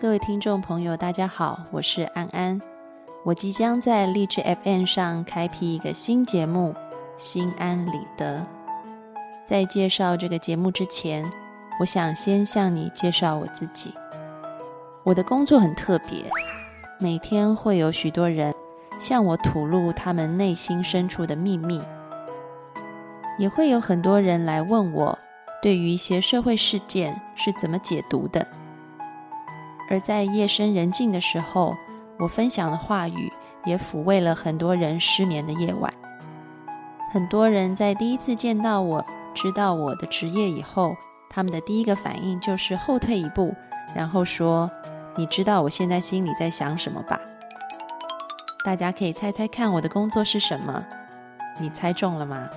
各位听众朋友，大家好，我是安安。我即将在励志 FM 上开辟一个新节目《心安理得》。在介绍这个节目之前，我想先向你介绍我自己。我的工作很特别，每天会有许多人向我吐露他们内心深处的秘密，也会有很多人来问我，对于一些社会事件是怎么解读的。而在夜深人静的时候，我分享的话语也抚慰了很多人失眠的夜晚。很多人在第一次见到我、知道我的职业以后，他们的第一个反应就是后退一步，然后说：“你知道我现在心里在想什么吧？”大家可以猜猜看，我的工作是什么？你猜中了吗？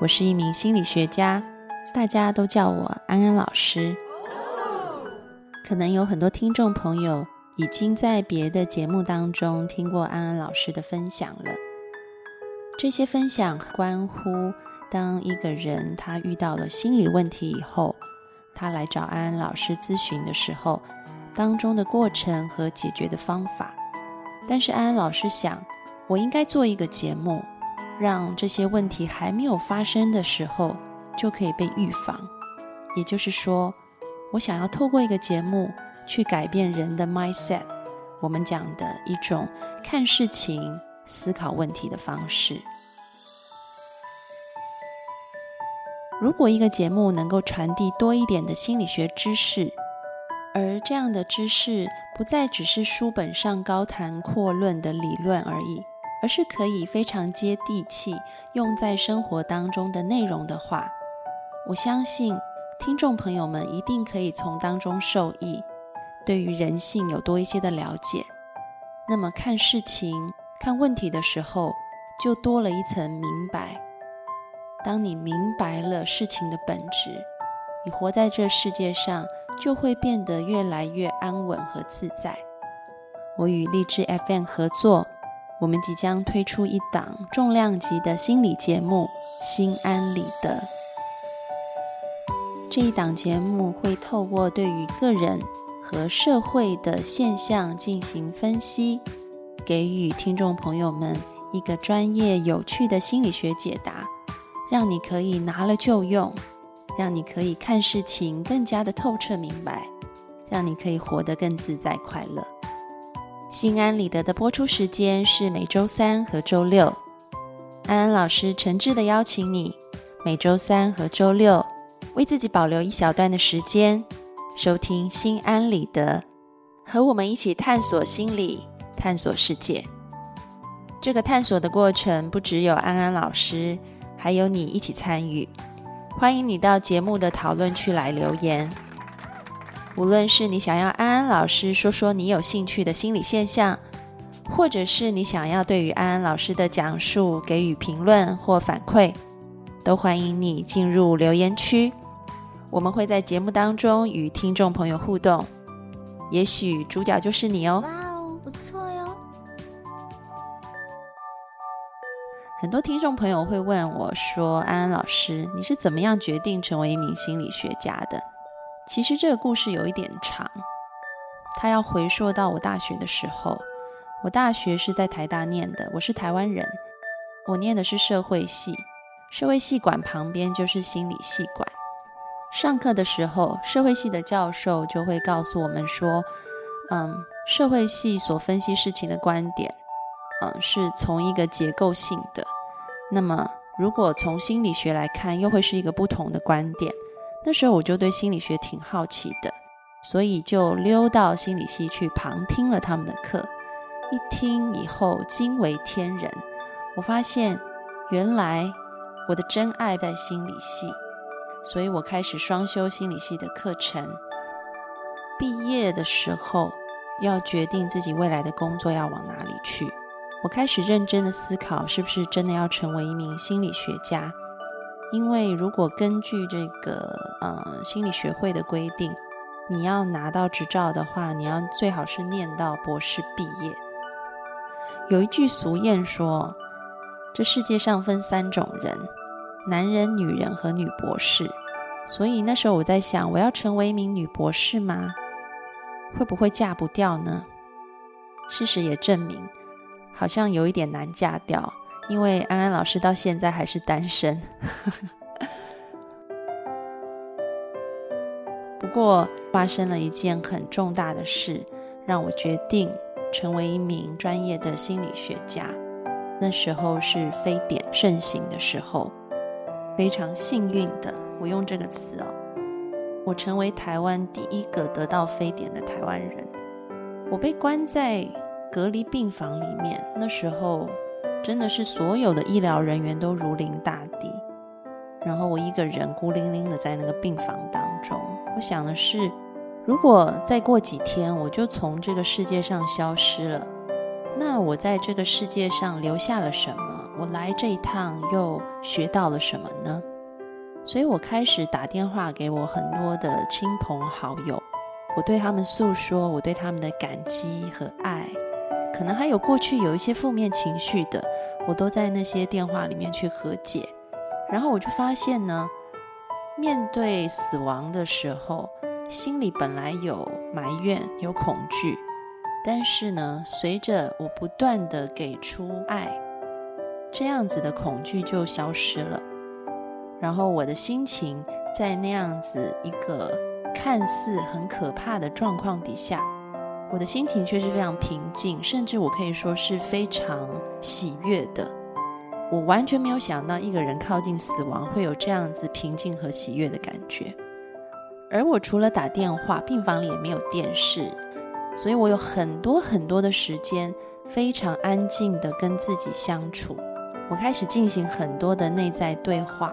我是一名心理学家，大家都叫我安安老师。可能有很多听众朋友已经在别的节目当中听过安安老师的分享了。这些分享关乎当一个人他遇到了心理问题以后，他来找安安老师咨询的时候，当中的过程和解决的方法。但是安安老师想，我应该做一个节目，让这些问题还没有发生的时候就可以被预防。也就是说。我想要透过一个节目去改变人的 mindset，我们讲的一种看事情、思考问题的方式。如果一个节目能够传递多一点的心理学知识，而这样的知识不再只是书本上高谈阔论的理论而已，而是可以非常接地气用在生活当中的内容的话，我相信。听众朋友们一定可以从当中受益，对于人性有多一些的了解。那么看事情、看问题的时候，就多了一层明白。当你明白了事情的本质，你活在这世界上就会变得越来越安稳和自在。我与励志 FM 合作，我们即将推出一档重量级的心理节目《心安理得》。这一档节目会透过对于个人和社会的现象进行分析，给予听众朋友们一个专业有趣的心理学解答，让你可以拿了就用，让你可以看事情更加的透彻明白，让你可以活得更自在快乐。心安理得的播出时间是每周三和周六，安安老师诚挚的邀请你每周三和周六。为自己保留一小段的时间，收听心安理得，和我们一起探索心理，探索世界。这个探索的过程不只有安安老师，还有你一起参与。欢迎你到节目的讨论区来留言。无论是你想要安安老师说说你有兴趣的心理现象，或者是你想要对于安安老师的讲述给予评论或反馈，都欢迎你进入留言区。我们会在节目当中与听众朋友互动，也许主角就是你哦。哇哦，不错哟！很多听众朋友会问我说：“安安老师，你是怎么样决定成为一名心理学家的？”其实这个故事有一点长，他要回溯到我大学的时候。我大学是在台大念的，我是台湾人，我念的是社会系，社会系馆旁边就是心理系馆。上课的时候，社会系的教授就会告诉我们说：“嗯，社会系所分析事情的观点，嗯，是从一个结构性的。那么，如果从心理学来看，又会是一个不同的观点。那时候我就对心理学挺好奇的，所以就溜到心理系去旁听了他们的课。一听以后惊为天人，我发现原来我的真爱在心理系，所以我开始双修心理系的课程。毕业的时候要决定自己未来的工作要往哪里去，我开始认真的思考，是不是真的要成为一名心理学家。因为如果根据这个呃心理学会的规定，你要拿到执照的话，你要最好是念到博士毕业。有一句俗谚说，这世界上分三种人：男人、女人和女博士。所以那时候我在想，我要成为一名女博士吗？会不会嫁不掉呢？事实也证明，好像有一点难嫁掉。因为安安老师到现在还是单身，不过发生了一件很重大的事，让我决定成为一名专业的心理学家。那时候是非典盛行的时候，非常幸运的，我用这个词哦，我成为台湾第一个得到非典的台湾人。我被关在隔离病房里面，那时候。真的是所有的医疗人员都如临大敌，然后我一个人孤零零的在那个病房当中。我想的是，如果再过几天我就从这个世界上消失了，那我在这个世界上留下了什么？我来这一趟又学到了什么呢？所以我开始打电话给我很多的亲朋好友，我对他们诉说我对他们的感激和爱。可能还有过去有一些负面情绪的，我都在那些电话里面去和解。然后我就发现呢，面对死亡的时候，心里本来有埋怨、有恐惧，但是呢，随着我不断的给出爱，这样子的恐惧就消失了。然后我的心情在那样子一个看似很可怕的状况底下。我的心情却是非常平静，甚至我可以说是非常喜悦的。我完全没有想到一个人靠近死亡会有这样子平静和喜悦的感觉。而我除了打电话，病房里也没有电视，所以我有很多很多的时间非常安静的跟自己相处。我开始进行很多的内在对话，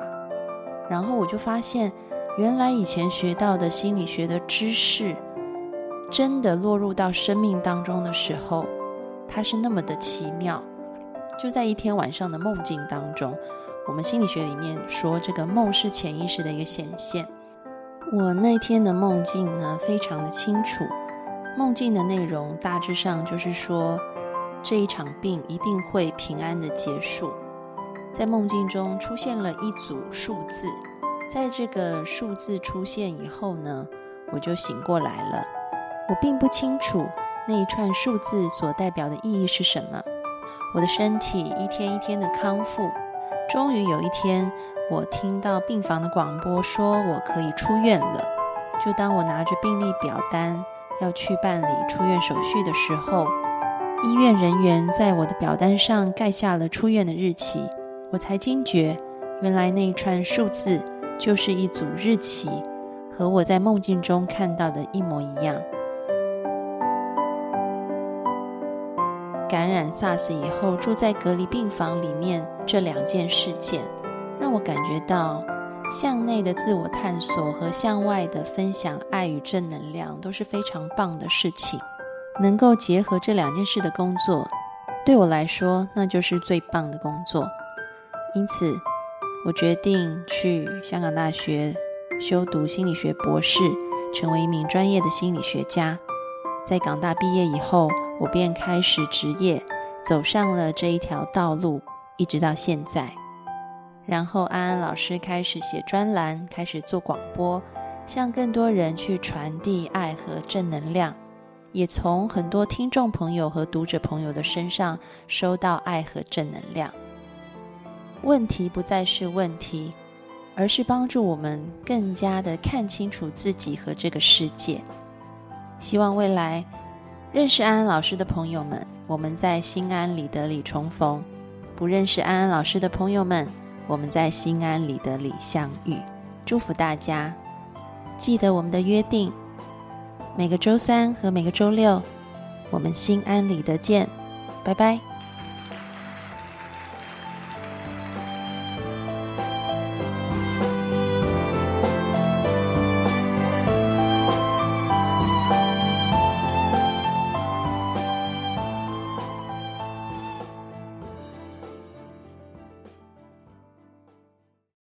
然后我就发现，原来以前学到的心理学的知识。真的落入到生命当中的时候，它是那么的奇妙。就在一天晚上的梦境当中，我们心理学里面说，这个梦是潜意识的一个显现。我那天的梦境呢，非常的清楚。梦境的内容大致上就是说，这一场病一定会平安的结束。在梦境中出现了一组数字，在这个数字出现以后呢，我就醒过来了。我并不清楚那一串数字所代表的意义是什么。我的身体一天一天的康复，终于有一天，我听到病房的广播说我可以出院了。就当我拿着病历表单要去办理出院手续的时候，医院人员在我的表单上盖下了出院的日期，我才惊觉，原来那一串数字就是一组日期，和我在梦境中看到的一模一样。感染 SARS 以后住在隔离病房里面，这两件事件让我感觉到向内的自我探索和向外的分享爱与正能量都是非常棒的事情。能够结合这两件事的工作，对我来说那就是最棒的工作。因此，我决定去香港大学修读心理学博士，成为一名专业的心理学家。在港大毕业以后。我便开始职业，走上了这一条道路，一直到现在。然后安安老师开始写专栏，开始做广播，向更多人去传递爱和正能量，也从很多听众朋友和读者朋友的身上收到爱和正能量。问题不再是问题，而是帮助我们更加的看清楚自己和这个世界。希望未来。认识安安老师的朋友们，我们在心安理得里重逢；不认识安安老师的朋友们，我们在心安理得里相遇。祝福大家，记得我们的约定，每个周三和每个周六，我们心安理得见，拜拜。